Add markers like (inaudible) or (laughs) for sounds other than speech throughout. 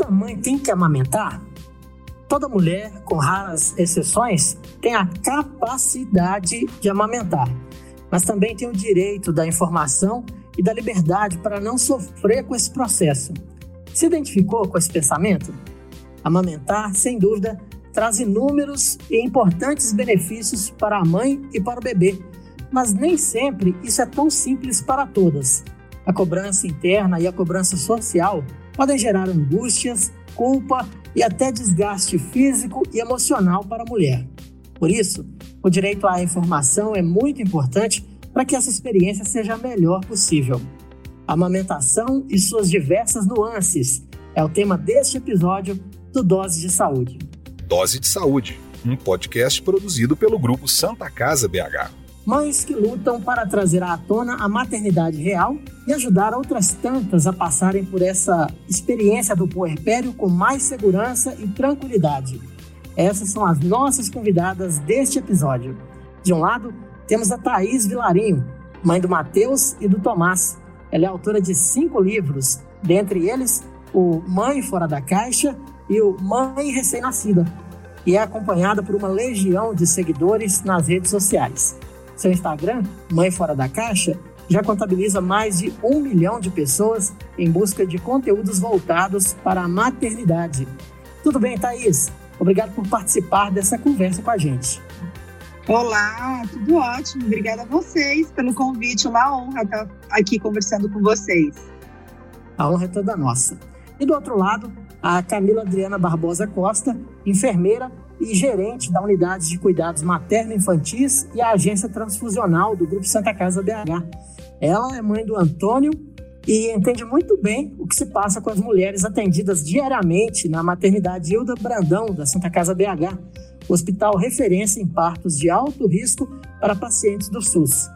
Toda mãe tem que amamentar? Toda mulher, com raras exceções, tem a capacidade de amamentar, mas também tem o direito da informação e da liberdade para não sofrer com esse processo. Se identificou com esse pensamento? Amamentar, sem dúvida, traz inúmeros e importantes benefícios para a mãe e para o bebê, mas nem sempre isso é tão simples para todas. A cobrança interna e a cobrança social podem gerar angústias, culpa e até desgaste físico e emocional para a mulher. Por isso, o direito à informação é muito importante para que essa experiência seja a melhor possível. A amamentação e suas diversas nuances é o tema deste episódio do Dose de Saúde. Dose de Saúde, um podcast produzido pelo grupo Santa Casa BH. Mães que lutam para trazer à tona a maternidade real e ajudar outras tantas a passarem por essa experiência do puerpério com mais segurança e tranquilidade. Essas são as nossas convidadas deste episódio. De um lado, temos a Thaís Vilarinho, mãe do Matheus e do Tomás. Ela é autora de cinco livros, dentre eles o Mãe Fora da Caixa e o Mãe Recém-Nascida, e é acompanhada por uma legião de seguidores nas redes sociais. Seu Instagram, Mãe Fora da Caixa, já contabiliza mais de um milhão de pessoas em busca de conteúdos voltados para a maternidade. Tudo bem, Thaís? Obrigado por participar dessa conversa com a gente. Olá, tudo ótimo. Obrigada a vocês pelo convite. Uma honra estar aqui conversando com vocês. A honra é toda nossa. E do outro lado, a Camila Adriana Barbosa Costa, enfermeira e gerente da Unidade de Cuidados Materno-Infantis e a Agência Transfusional do Grupo Santa Casa BH. Ela é mãe do Antônio e entende muito bem o que se passa com as mulheres atendidas diariamente na maternidade Hilda Brandão, da Santa Casa BH, hospital referência em partos de alto risco para pacientes do SUS.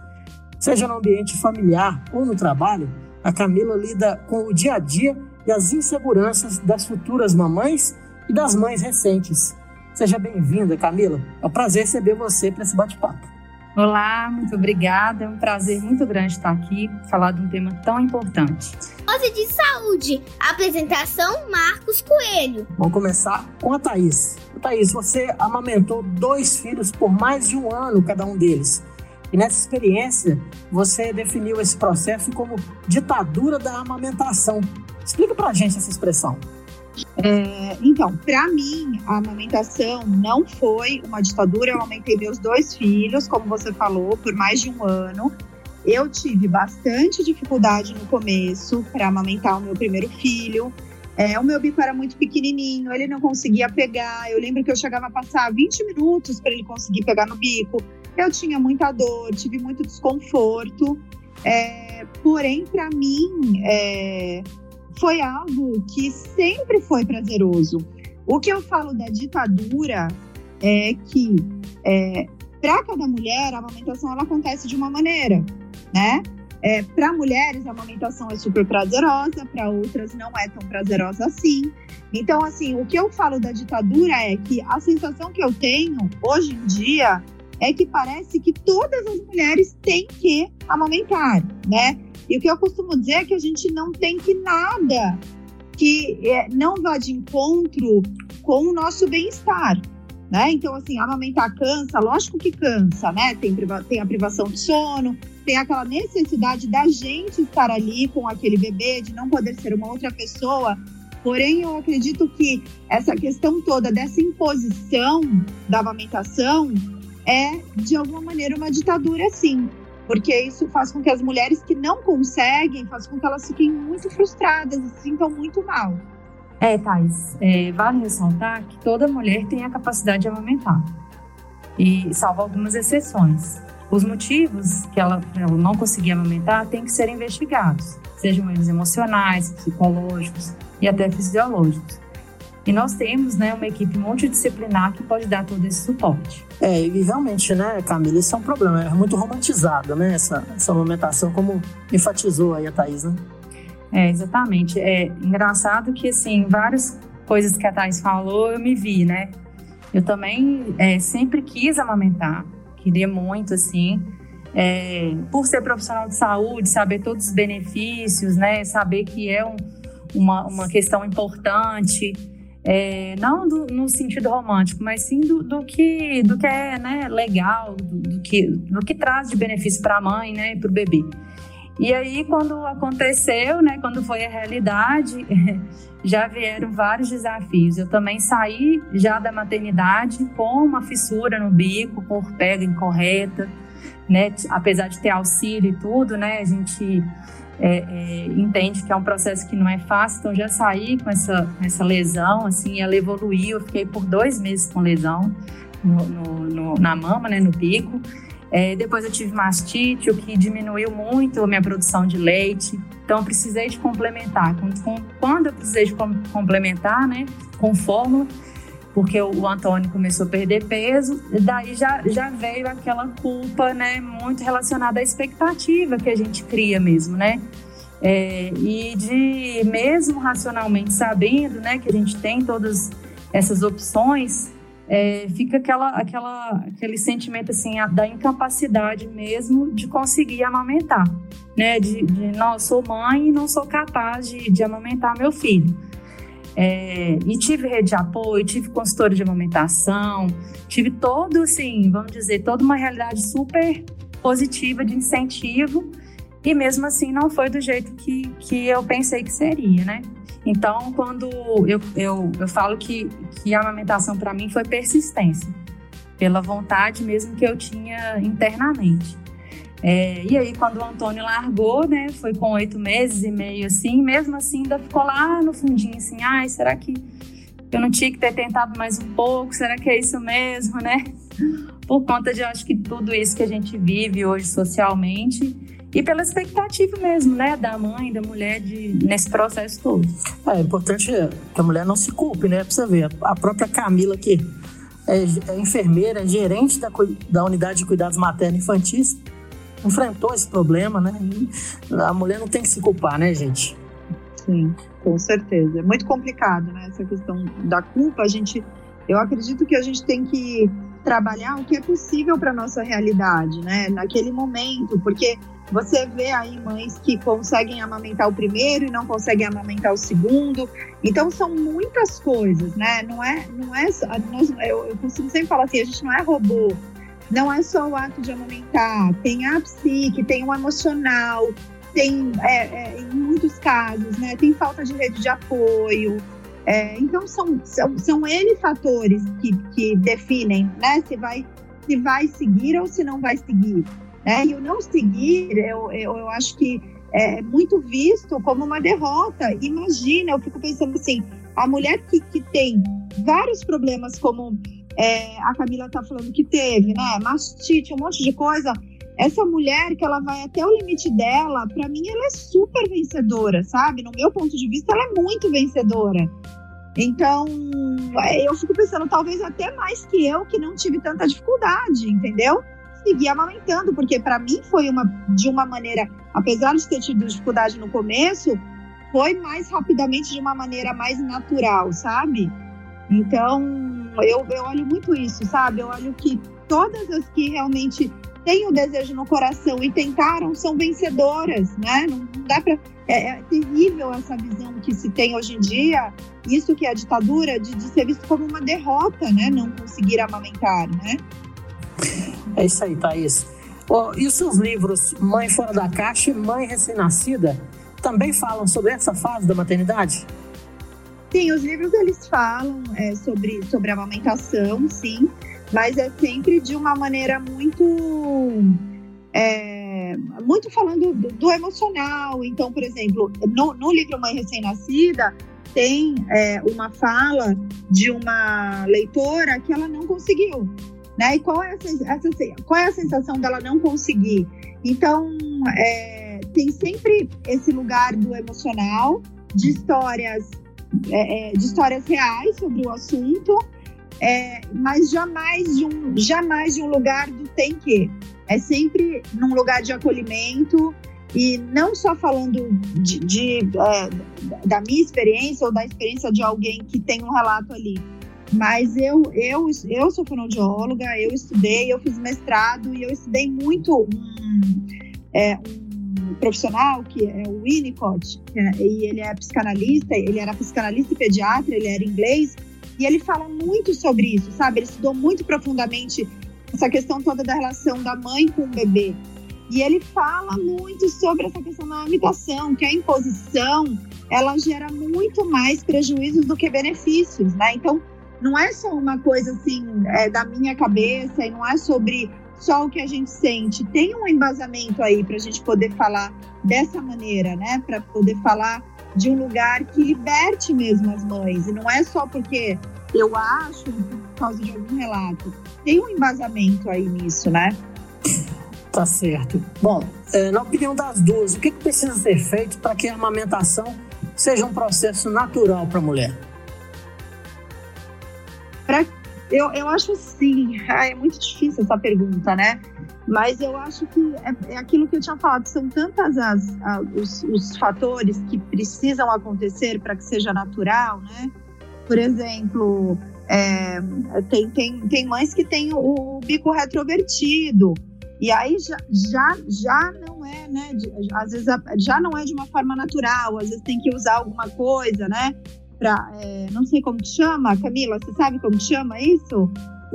Seja no ambiente familiar ou no trabalho, a Camila lida com o dia a dia e as inseguranças das futuras mamães e das mães recentes. Seja bem-vinda, Camila. É um prazer receber você para esse bate-papo. Olá, muito obrigada. É um prazer muito grande estar aqui, falar de um tema tão importante. Dose de Saúde. Apresentação Marcos Coelho. Vamos começar com a Thaís. Thaís, você amamentou dois filhos por mais de um ano, cada um deles. E nessa experiência, você definiu esse processo como ditadura da amamentação. Explica pra gente essa expressão. É, então, para mim, a amamentação não foi uma ditadura. Eu amamentei meus dois filhos, como você falou, por mais de um ano. Eu tive bastante dificuldade no começo para amamentar o meu primeiro filho. É, o meu bico era muito pequenininho, ele não conseguia pegar. Eu lembro que eu chegava a passar 20 minutos para ele conseguir pegar no bico. Eu tinha muita dor, tive muito desconforto. É, porém, para mim, é, foi algo que sempre foi prazeroso. O que eu falo da ditadura é que é, para cada mulher a amamentação ela acontece de uma maneira, né? É, para mulheres a amamentação é super prazerosa, para outras não é tão prazerosa assim. Então, assim, o que eu falo da ditadura é que a sensação que eu tenho hoje em dia é que parece que todas as mulheres têm que amamentar, né? E o que eu costumo dizer é que a gente não tem que nada que é, não vá de encontro com o nosso bem-estar. Né? Então, assim, amamentar cansa, lógico que cansa, né? Tem, tem a privação de sono, tem aquela necessidade da gente estar ali com aquele bebê, de não poder ser uma outra pessoa. Porém, eu acredito que essa questão toda dessa imposição da amamentação é, de alguma maneira, uma ditadura, sim porque isso faz com que as mulheres que não conseguem, faz com que elas fiquem muito frustradas e se sintam muito mal. É, Thais, é, vale ressaltar que toda mulher tem a capacidade de amamentar, e salvo algumas exceções. Os motivos que ela, ela não conseguia amamentar têm que ser investigados, sejam eles emocionais, psicológicos e até fisiológicos. E nós temos né, uma equipe multidisciplinar que pode dar todo esse suporte. É, e realmente, né, Camila, isso é um problema. É muito romantizado, né, essa, essa amamentação, como enfatizou aí a Thaís, né? É, exatamente. É engraçado que, assim, várias coisas que a Thaís falou, eu me vi, né? Eu também é, sempre quis amamentar, queria muito, assim, é, por ser profissional de saúde, saber todos os benefícios, né? Saber que é um, uma, uma questão importante. É, não do, no sentido romântico, mas sim do, do, que, do que é né, legal, do, do, que, do que traz de benefício para a mãe né, e para o bebê. E aí, quando aconteceu, né, quando foi a realidade, (laughs) já vieram vários desafios. Eu também saí já da maternidade com uma fissura no bico, por pega incorreta, né, apesar de ter auxílio e tudo, né, a gente é, é, entende que é um processo que não é fácil, então já saí com essa, essa lesão, assim, ela evoluiu, eu fiquei por dois meses com lesão no, no, no, na mama, né, no bico. É, depois eu tive mastite, o que diminuiu muito a minha produção de leite. Então eu precisei de complementar. Quando eu precisei de complementar, né, com fórmula, porque o Antônio começou a perder peso, daí já, já veio aquela culpa, né, muito relacionada à expectativa que a gente cria mesmo, né? É, e de mesmo racionalmente sabendo, né, que a gente tem todas essas opções, é, fica aquela, aquela, aquele sentimento assim da incapacidade mesmo de conseguir amamentar, né? De, de não, sou mãe e não sou capaz de, de amamentar meu filho. É, e tive rede de apoio, tive consultoria de amamentação, tive todo, assim, vamos dizer, toda uma realidade super positiva de incentivo, e mesmo assim não foi do jeito que, que eu pensei que seria, né? Então, quando eu, eu, eu falo que, que a amamentação para mim foi persistência, pela vontade mesmo que eu tinha internamente. É, e aí, quando o Antônio largou, né, foi com oito meses e meio assim, mesmo assim, ainda ficou lá no fundinho assim: ai, será que eu não tinha que ter tentado mais um pouco? Será que é isso mesmo, né? (laughs) Por conta de, eu acho que tudo isso que a gente vive hoje socialmente e pela expectativa mesmo, né, da mãe, da mulher de, nesse processo todo. É, é importante que a mulher não se culpe, né? Pra você ver, a própria Camila que é, é enfermeira, é gerente da, da unidade de cuidados materno infantis, enfrentou esse problema, né? A mulher não tem que se culpar, né, gente? Sim, com certeza. É muito complicado, né? Essa questão da culpa. A gente, eu acredito que a gente tem que trabalhar o que é possível para nossa realidade, né? Naquele momento, porque você vê aí mães que conseguem amamentar o primeiro e não conseguem amamentar o segundo. Então são muitas coisas, né? Não é, não é. Nós, eu, eu costumo sempre falar assim: a gente não é robô. Não é só o ato de amamentar, tem a psique, tem o emocional, tem, é, é, em muitos casos, né, tem falta de rede de apoio. É, então, são, são, são N fatores que, que definem né, se, vai, se vai seguir ou se não vai seguir. Né? E o não seguir, eu, eu, eu acho que é muito visto como uma derrota. Imagina, eu fico pensando assim, a mulher que, que tem vários problemas como é, a Camila está falando que teve, né? Mastite, um monte de coisa. Essa mulher que ela vai até o limite dela, para mim ela é super vencedora, sabe? No meu ponto de vista, ela é muito vencedora. Então, é, eu fico pensando, talvez até mais que eu, que não tive tanta dificuldade, entendeu? Seguir amamentando, porque para mim foi uma, de uma maneira, apesar de ter tido dificuldade no começo, foi mais rapidamente de uma maneira mais natural, sabe? Então, eu, eu olho muito isso, sabe? Eu olho que todas as que realmente têm o desejo no coração e tentaram são vencedoras, né? Não, não dá para é, é, terrível essa visão que se tem hoje em dia, isso que é a ditadura, de, de ser visto como uma derrota, né? Não conseguir amamentar, né? É isso aí, Thaís. Oh, e os seus livros Mãe Fora da Caixa e Mãe Recém-Nascida também falam sobre essa fase da maternidade? Sim, os livros eles falam é, sobre, sobre amamentação, sim, mas é sempre de uma maneira muito. É, muito falando do, do, emocional. Então, por exemplo, no, no livro Mãe Recém-Nascida, tem é, uma fala de uma leitora que ela não conseguiu. Né? E qual é, essa, essa, qual é a sensação dela não conseguir? Então, é, tem sempre esse lugar do emocional, de histórias é, é, de histórias reais sobre o assunto, é, mas jamais de, um, jamais de um lugar do tem que. É sempre num lugar de acolhimento e não só falando de, de é, da minha experiência ou da experiência de alguém que tem um relato ali, mas eu, eu, eu sou fonoaudióloga, eu estudei, eu fiz mestrado e eu estudei muito um, é, um profissional que é o Winnicott, é, e ele é psicanalista, ele era psicanalista e pediatra, ele era inglês, e ele fala muito sobre isso, sabe? Ele estudou muito profundamente essa questão toda da relação da mãe com o bebê. E ele fala muito sobre essa questão da amamentação, que a imposição ela gera muito mais prejuízos do que benefícios, né? Então, não é só uma coisa assim é, da minha cabeça e não é sobre só o que a gente sente. Tem um embasamento aí para a gente poder falar dessa maneira, né? Para poder falar de um lugar que liberte mesmo as mães. E não é só porque eu acho, por causa de algum relato. Tem um embasamento aí nisso, né? Tá certo. Bom, é, na opinião das duas, o que, que precisa ser feito para que a amamentação seja um processo natural para a mulher? Eu, eu acho assim, (laughs) é muito difícil essa pergunta, né? Mas eu acho que é, é aquilo que eu tinha falado, são tantas as, as os, os fatores que precisam acontecer para que seja natural, né? Por exemplo, é, tem, tem, tem mães que têm o, o bico retrovertido, e aí já, já, já não é, né? De, às vezes já não é de uma forma natural, às vezes tem que usar alguma coisa, né? Pra, é, não sei como que chama, Camila, você sabe como que chama isso?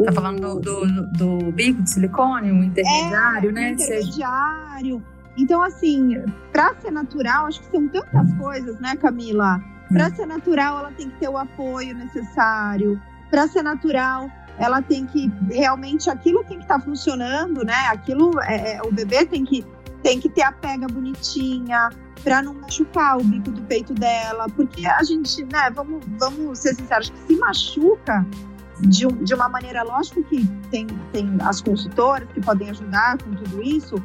Tá falando do, do, do bico de silicone, o intermediário, é, né? Intermediário. Então, assim, para ser natural, acho que são tantas coisas, né, Camila? Para hum. ser natural, ela tem que ter o apoio necessário. Para ser natural, ela tem que realmente aquilo tem que estar tá funcionando, né? Aquilo, é, é, o bebê tem que tem que ter a pega bonitinha para não machucar o bico do peito dela, porque a gente, né? Vamos, vamos ser sinceros, que se machuca de, de uma maneira, lógico que tem, tem as consultoras que podem ajudar com tudo isso,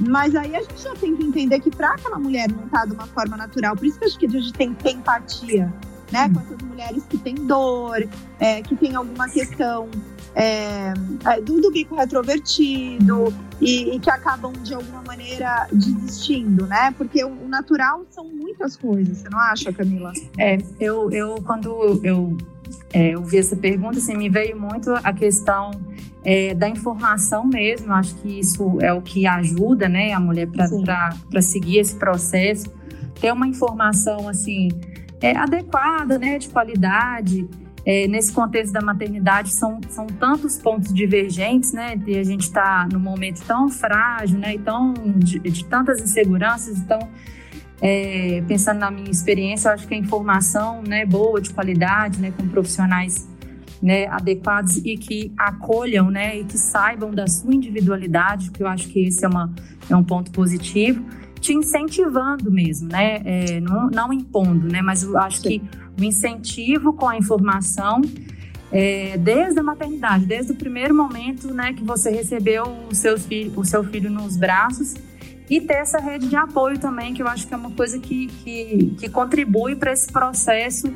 mas aí a gente já tem que entender que para aquela mulher não tá de uma forma natural, por isso que acho que a gente tem que ter empatia, né? Com essas mulheres que têm dor, é, que tem alguma questão é, é, do, do, bico retrovertido e, e, que acabam de alguma maneira desistindo, né? Porque o, o, natural são muitas coisas, você não acha, Camila? É, eu, eu quando eu é, ouvi essa pergunta, assim, me veio muito a questão é, da informação mesmo. Acho que isso é o que ajuda, né, a mulher para seguir esse processo. Ter uma informação assim é, adequada, né, de qualidade. É, nesse contexto da maternidade são, são tantos pontos divergentes, né? E a gente está num momento tão frágil, né? E tão, de, de tantas inseguranças, então é, pensando na minha experiência, eu acho que a informação né, boa, de qualidade, né, com profissionais né, adequados e que acolham né, e que saibam da sua individualidade, que eu acho que esse é, uma, é um ponto positivo, te incentivando mesmo, né, é, não, não impondo, né, mas eu acho Sim. que o incentivo com a informação é, desde a maternidade, desde o primeiro momento né, que você recebeu o, seus fi o seu filho nos braços, e ter essa rede de apoio também, que eu acho que é uma coisa que, que, que contribui para esse processo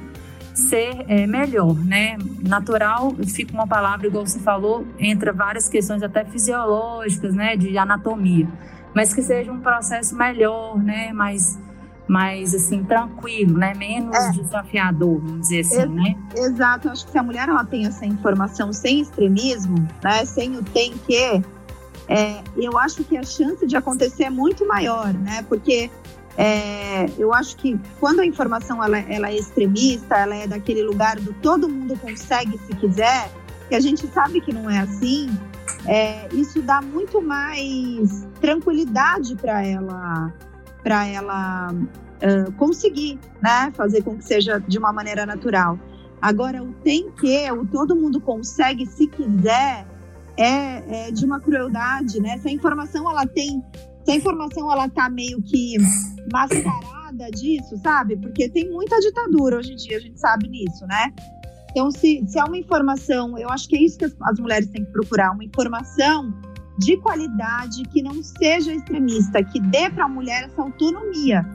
ser é, melhor, né? Natural, fica uma palavra, igual você falou, entra várias questões até fisiológicas, né? De anatomia, mas que seja um processo melhor, né? Mais, mais assim, tranquilo, né? Menos é. desafiador, vamos dizer assim, Ex né? Exato, acho que se a mulher ela tem essa informação sem extremismo, né? Sem o tem que, é, eu acho que a chance de acontecer é muito maior, né? Porque é, eu acho que quando a informação ela, ela, é extremista, ela é daquele lugar do todo mundo consegue se quiser, que a gente sabe que não é assim, é, isso dá muito mais tranquilidade para ela, para ela uh, conseguir, né? Fazer com que seja de uma maneira natural. Agora, o tem que, o todo mundo consegue se quiser, é, é, de uma crueldade, né? Se a informação ela tem, se a informação ela tá meio que mascarada disso, sabe? Porque tem muita ditadura hoje em dia, a gente sabe nisso, né? Então, se, se é uma informação, eu acho que é isso que as, as mulheres têm que procurar, uma informação de qualidade que não seja extremista, que dê para a mulher essa autonomia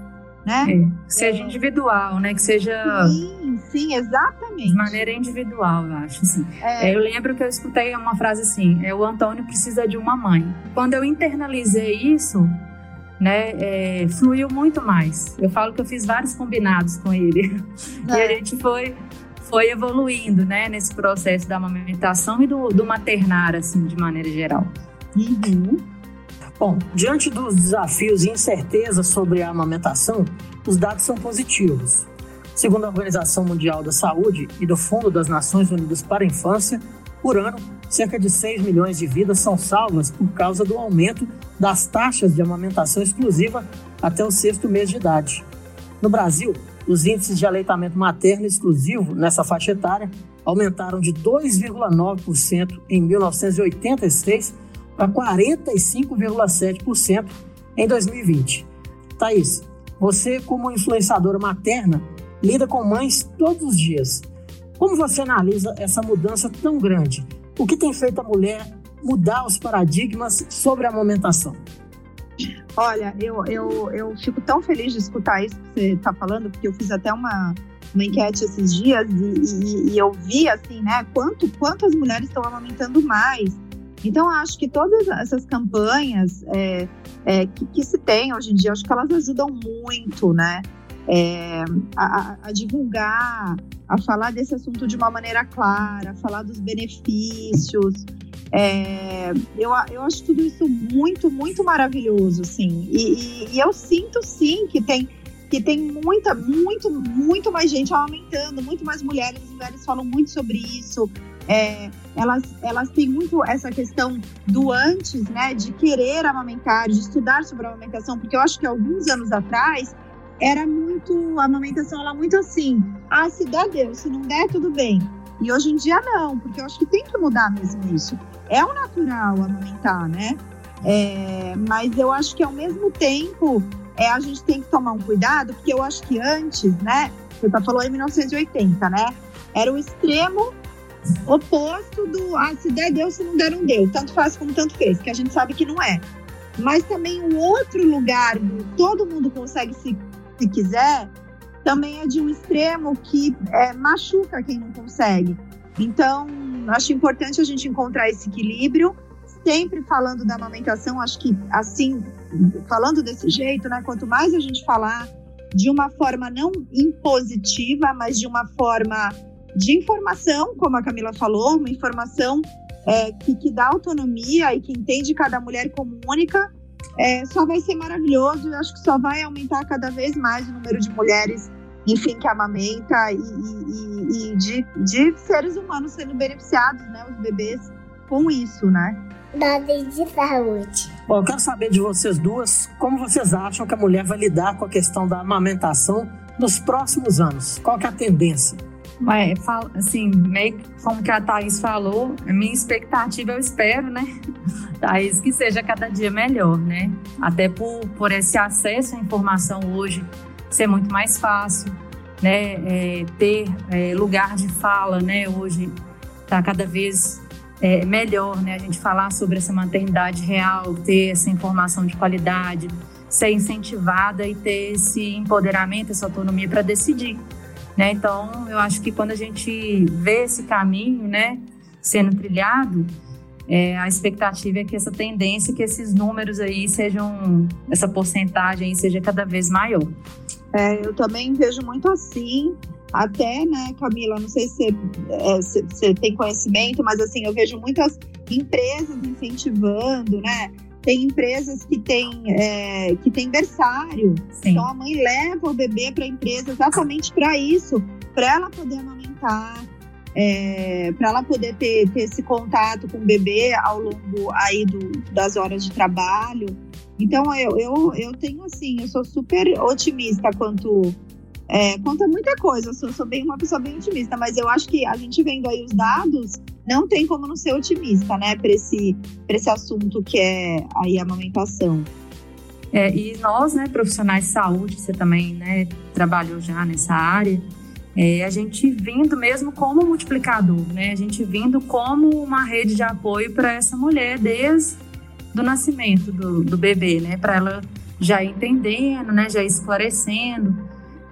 né? É, que seja é. individual, né? Que seja. Sim, sim, exatamente. De maneira individual, eu acho. Assim. É. é. Eu lembro que eu escutei uma frase assim: é, o Antônio precisa de uma mãe. Quando eu internalizei isso, né, é, fluiu muito mais. Eu falo que eu fiz vários combinados com ele. (laughs) E a gente foi foi evoluindo, né, nesse processo da amamentação e do, do maternar, assim, de maneira geral. Uhum. Bom, diante dos desafios e incertezas sobre a amamentação, os dados são positivos. Segundo a Organização Mundial da Saúde e do Fundo das Nações Unidas para a Infância, por ano, cerca de 6 milhões de vidas são salvas por causa do aumento das taxas de amamentação exclusiva até o sexto mês de idade. No Brasil, os índices de aleitamento materno exclusivo nessa faixa etária aumentaram de 2,9% em 1986 para 45,7% em 2020. Thaís, você, como influenciadora materna, lida com mães todos os dias. Como você analisa essa mudança tão grande? O que tem feito a mulher mudar os paradigmas sobre a amamentação? Olha, eu, eu, eu fico tão feliz de escutar isso que você está falando, porque eu fiz até uma, uma enquete esses dias e, e, e eu vi, assim, né, quanto, quanto as mulheres estão amamentando mais. Então, acho que todas essas campanhas é, é, que, que, se tem hoje em dia, acho que elas ajudam muito, né? É, a, a, divulgar, a falar desse assunto de uma maneira clara, a falar dos benefícios. É, eu, eu acho tudo isso muito, muito maravilhoso, sim. E, e, e, eu sinto, sim, que tem, que tem muita, muito, muito mais gente aumentando, muito mais mulheres. As mulheres falam muito sobre isso. É, elas, elas têm muito essa questão do antes, né, de querer amamentar, de estudar sobre a amamentação, porque eu acho que alguns anos atrás era muito, a amamentação era muito assim, ah, se der, deu, se não der, tudo bem. E hoje em dia não, porque eu acho que tem que mudar mesmo isso. É o natural amamentar, né? É, mas eu acho que ao mesmo tempo é, a gente tem que tomar um cuidado, porque eu acho que antes, né? Você tá falou em 1980, né? Era o extremo oposto do ah, se der, deu, se não der, não deu. Tanto faz como tanto fez, que a gente sabe que não é. Mas também o outro lugar do todo mundo consegue se, se quiser, também é de um extremo que é, machuca quem não consegue. Então, acho importante a gente encontrar esse equilíbrio, sempre falando da amamentação, acho que assim, falando desse jeito, né? Quanto mais a gente falar de uma forma não impositiva, mas de uma forma de informação, como a Camila falou, uma informação é, que, que dá autonomia e que entende cada mulher como única, é, só vai ser maravilhoso. Eu acho que só vai aumentar cada vez mais o número de mulheres, enfim, que amamenta e, e, e de, de seres humanos sendo beneficiados, né, os bebês, com isso, né? Dados de saúde. Bom, eu quero saber de vocês duas como vocês acham que a mulher vai lidar com a questão da amamentação nos próximos anos. Qual que é a tendência? É, assim, meio como que a Thaís falou, a minha expectativa, eu espero, né, (laughs) Thaís, que seja cada dia melhor, né? Até por, por esse acesso à informação hoje ser muito mais fácil, né? É, ter é, lugar de fala, né? Hoje está cada vez é, melhor, né? A gente falar sobre essa maternidade real, ter essa informação de qualidade, ser incentivada e ter esse empoderamento, essa autonomia para decidir. Né? Então, eu acho que quando a gente vê esse caminho né, sendo trilhado, é, a expectativa é que essa tendência, que esses números aí sejam, essa porcentagem aí seja cada vez maior. É, eu também vejo muito assim, até, né, Camila, não sei se você é, tem conhecimento, mas assim, eu vejo muitas empresas incentivando, né, tem empresas que têm é, que tem berçário. Sim. Então a mãe leva o bebê para a empresa exatamente para isso, para ela poder amamentar, é, para ela poder ter, ter esse contato com o bebê ao longo aí do, das horas de trabalho. Então eu, eu, eu tenho assim, eu sou super otimista quanto é, quanto a muita coisa. Eu sou, sou bem uma pessoa bem otimista, mas eu acho que a gente vendo aí os dados não tem como não ser otimista, né, para esse, esse assunto que é aí a amamentação. É, e nós, né, profissionais de saúde, você também, né, trabalhou já nessa área, é, a gente vindo mesmo como multiplicador, né, a gente vindo como uma rede de apoio para essa mulher desde do nascimento do, do bebê, né, para ela já entendendo, né, já esclarecendo,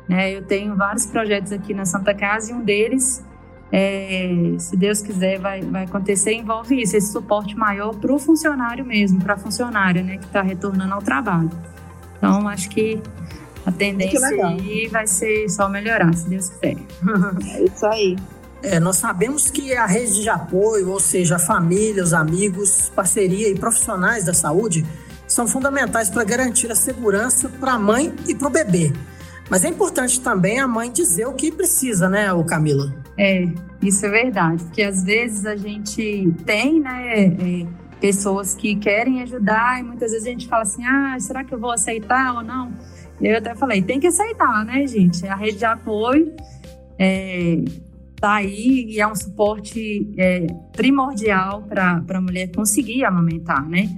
né, eu tenho vários projetos aqui na Santa Casa e um deles é, se Deus quiser, vai, vai acontecer, envolve isso, esse suporte maior para o funcionário mesmo, para a funcionária, né, que está retornando ao trabalho. Então, acho que a tendência aí vai ser só melhorar, se Deus quiser. (laughs) É isso aí. É, nós sabemos que a rede de apoio, ou seja, a família, os amigos, parceria e profissionais da saúde, são fundamentais para garantir a segurança para a mãe e para o bebê. Mas é importante também a mãe dizer o que precisa, né, o Camila? É, isso é verdade, porque às vezes a gente tem, né, é, pessoas que querem ajudar e muitas vezes a gente fala assim, ah, será que eu vou aceitar ou não? Eu até falei, tem que aceitar, né, gente? A rede de apoio é, tá aí e é um suporte é, primordial para a mulher conseguir amamentar, né?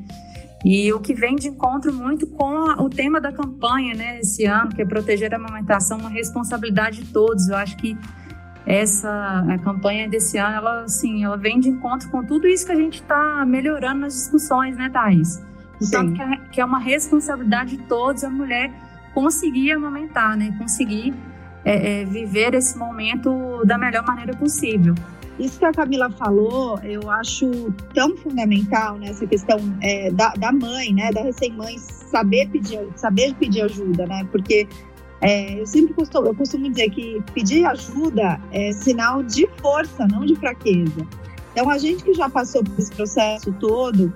E o que vem de encontro muito com a, o tema da campanha, né, esse ano, que é proteger a amamentação, uma responsabilidade de todos. Eu acho que essa a campanha desse ano, ela, assim, ela vem de encontro com tudo isso que a gente está melhorando nas discussões, né, Thais? Portanto, que é, que é uma responsabilidade de todos a mulher conseguir amamentar, né? Conseguir é, é, viver esse momento da melhor maneira possível. Isso que a Camila falou, eu acho tão fundamental nessa questão é, da, da, mãe, né, da recém-mãe, saber pedir, saber pedir ajuda, né? Porque é, eu sempre costumo, eu costumo dizer que pedir ajuda é sinal de força, não de fraqueza. Então, a gente que já passou por esse processo todo,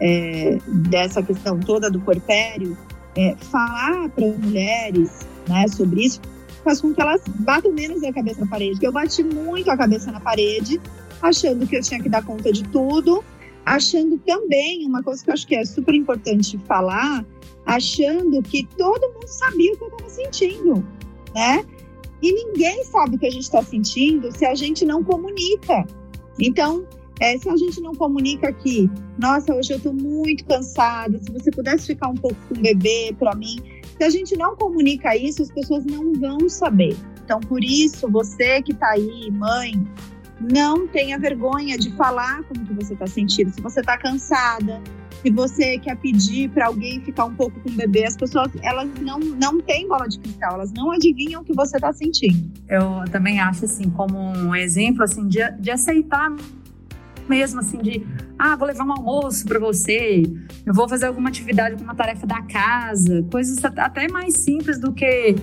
é, dessa questão toda do porpério, é, falar para as mulheres né, sobre isso faz com que elas batam menos a cabeça na parede. Eu bati muito a cabeça na parede, achando que eu tinha que dar conta de tudo, achando também, uma coisa que eu acho que é super importante falar, achando que todo mundo sabia o que eu estava sentindo, né? E ninguém sabe o que a gente está sentindo se a gente não comunica. Então, é, se a gente não comunica aqui, nossa, hoje eu estou muito cansada, se você pudesse ficar um pouco com o bebê para mim. Se a gente não comunica isso, as pessoas não vão saber. Então, por isso, você que está aí, mãe, não tenha vergonha de falar como que você está sentindo. Se você está cansada, se você quer pedir para alguém ficar um pouco com o bebê, as pessoas elas não, não têm bola de cristal, elas não adivinham o que você está sentindo. Eu também acho assim, como um exemplo assim de, de aceitar mesmo assim de ah, vou levar um almoço para você, eu vou fazer alguma atividade com uma tarefa da casa, coisas até mais simples do que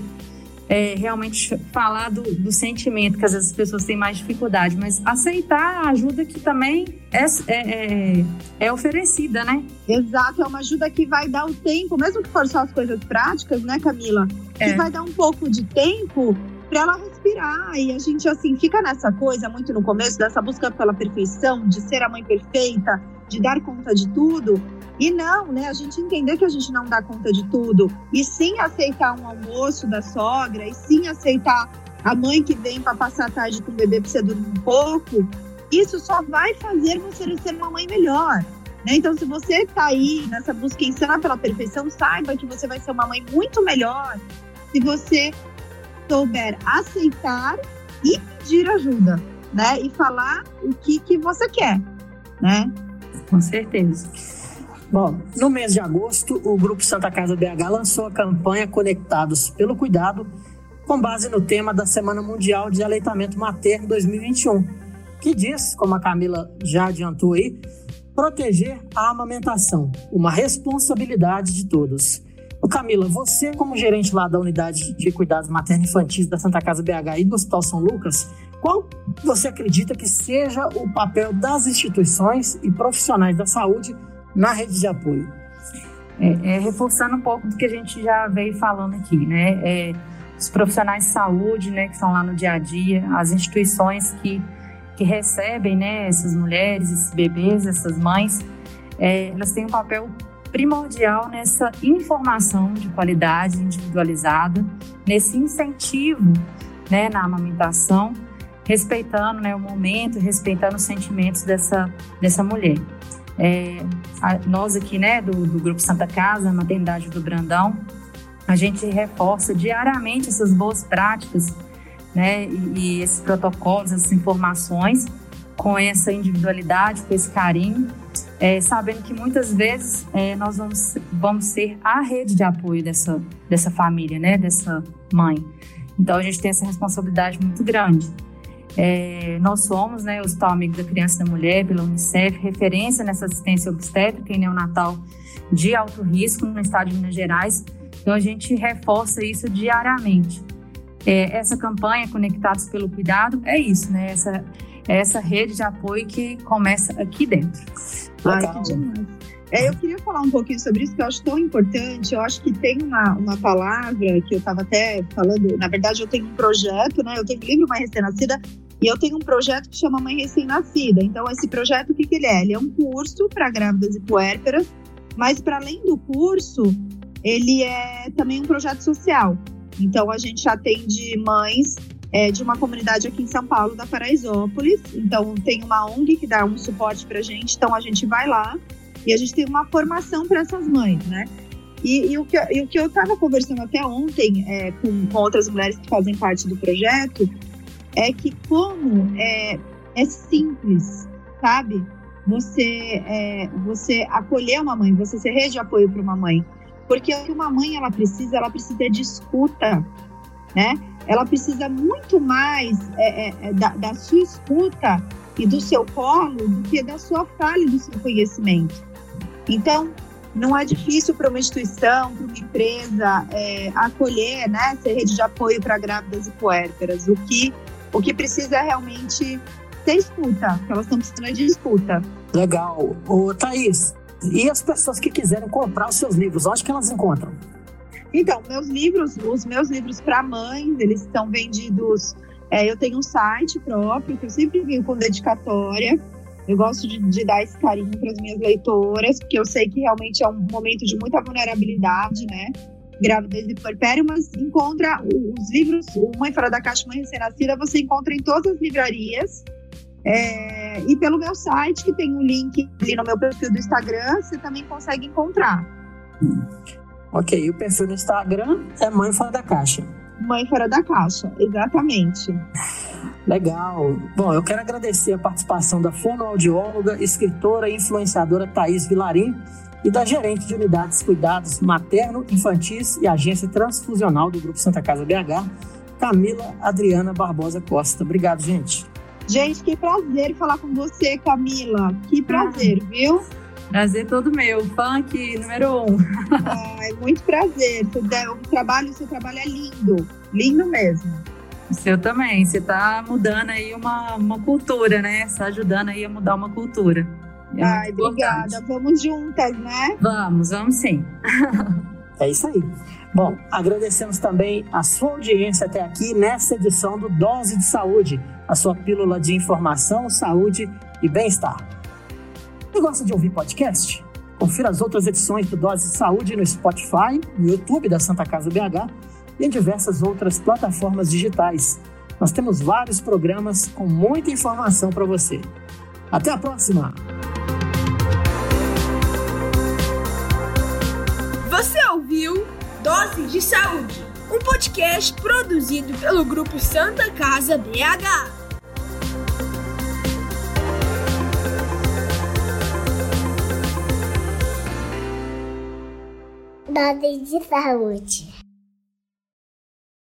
é, realmente falar do, do, sentimento, que às vezes as pessoas têm mais dificuldade, mas aceitar a ajuda que também é, é, é, é oferecida, né? Exato, é uma ajuda que vai dar o tempo, mesmo que for só as coisas práticas, né, Camila? Que é. vai dar um pouco de tempo para ela E a gente, assim, fica nessa coisa muito no começo, dessa busca pela perfeição, de ser a mãe perfeita, de dar conta de tudo. E não, né? A gente entender que a gente não dá conta de tudo. E sim aceitar um almoço da sogra, e sim aceitar a mãe que vem para passar a tarde com o bebê para você dormir um pouco. Isso só vai fazer você ser uma mãe melhor. Né? Então, se você está aí nessa busca insana pela perfeição, saiba que você vai ser uma mãe muito melhor se você souber aceitar e pedir ajuda, né? E falar o que, que você quer, né? Com certeza. Bom, no mês de agosto, o Grupo Santa Casa BH lançou a campanha Conectados pelo Cuidado, com base no tema da Semana Mundial de Aleitamento Materno 2021, que diz, como a Camila já adiantou aí, proteger a amamentação, uma responsabilidade de todos. Camila, você como gerente lá da Unidade de Cuidados Materno-Infantis da Santa Casa BH e do Hospital São Lucas, qual você acredita que seja o papel das instituições e profissionais da saúde na rede de apoio? É, é, reforçando um pouco do que a gente já veio falando aqui, né? É, os profissionais de saúde, né, que estão lá no dia a dia, as instituições que, que recebem, né, essas mulheres, esses bebês, essas mães, é, elas têm um papel primordial nessa informação de qualidade individualizada, nesse incentivo, né, na amamentação, respeitando, né, o momento, respeitando os sentimentos dessa, dessa mulher. É, a, nós aqui, né, do, do, Grupo Santa Casa, Maternidade do Brandão, a gente reforça diariamente essas boas práticas, né, e, e esses protocolos, essas informações, com essa individualidade, com esse carinho, é, sabendo que muitas vezes é, nós vamos, vamos ser a rede de apoio dessa, dessa família, né, dessa mãe. Então a gente tem essa responsabilidade muito grande. É, nós somos né, o Hospital Amigo da Criança e da Mulher, pela Unicef, referência nessa assistência obstétrica e neonatal de alto risco no estado de Minas Gerais. Então, a gente reforça isso diariamente. É, essa campanha Conectados pelo Cuidado é isso, né? Essa, essa rede de apoio que começa aqui dentro. Ai, que demais. É, eu queria falar um pouquinho sobre isso, que eu acho tão importante. Eu acho que tem uma, uma palavra que eu estava até falando. Na verdade, eu tenho um projeto, né? Eu tenho um livro Mãe Recém-Nascida e eu tenho um projeto que chama Mãe Recém-Nascida. Então, esse projeto, o que, que ele é? Ele é um curso para grávidas e puérperas, mas para além do curso, ele é também um projeto social. Então, a gente atende mães é, de uma comunidade aqui em São Paulo, da Paraisópolis. Então, tem uma ONG que dá um suporte para a gente. Então, a gente vai lá e a gente tem uma formação para essas mães, né? E, e, o, que, e o que eu estava conversando até ontem é, com, com, outras mulheres que fazem parte do projeto é que como é, é simples, sabe? Você, é, você acolher uma mãe, você ser rede de apoio para uma mãe. Porque o que uma mãe ela precisa, ela precisa de escuta, né? Ela precisa muito mais é, é, é da, da sua escuta e do seu colo do que da sua fala e do seu conhecimento. Então, não é difícil para uma instituição, para uma empresa é, acolher, né, ser rede de apoio para grávidas e puérperas. O que, o que precisa é realmente ter escuta, que elas estão precisando de escuta. Legal. Ô, Thaís, e as pessoas que quiserem comprar os seus livros, onde que elas encontram? Então, meus livros, os meus livros para mães, eles estão vendidos. É, eu tenho um site próprio que eu sempre venho com dedicatória. Eu gosto de, de dar esse carinho para as minhas leitoras, porque eu sei que realmente é um momento de muita vulnerabilidade, né? Gravidez e puerpério, mas encontra os livros, Mãe Fora da Caixa, Mãe Recém-Nascida, você encontra em todas as livrarias. É, e pelo meu site, que tem um link ali no meu perfil do Instagram, você também consegue encontrar. Ok, o perfil no Instagram é Mãe Fora da Caixa. Mãe Fora da Caixa, exatamente. Legal. Bom, eu quero agradecer a participação da fonoaudióloga, escritora e influenciadora Thaís Vilarim e da gerente de unidades cuidados materno, infantis e agência transfusional do Grupo Santa Casa BH, Camila Adriana Barbosa Costa. Obrigado, gente. Gente, que prazer falar com você, Camila. Que prazer, ah. viu? Prazer todo meu, funk número um. Ai, muito prazer. O trabalho, o seu trabalho é lindo, lindo mesmo. O seu também. Você está mudando aí uma, uma cultura, né? Está ajudando aí a mudar uma cultura. É Ai, obrigada. Vamos juntas, né? Vamos, vamos sim. é isso aí. Bom, agradecemos também a sua audiência até aqui nessa edição do Dose de Saúde, a sua pílula de informação, saúde e bem-estar. Você gosta de ouvir podcast? Confira as outras edições do Dose de Saúde no Spotify, no YouTube da Santa Casa BH e em diversas outras plataformas digitais. Nós temos vários programas com muita informação para você. Até a próxima! Você ouviu Dose de Saúde, um podcast produzido pelo Grupo Santa Casa BH. Dose de Saúde.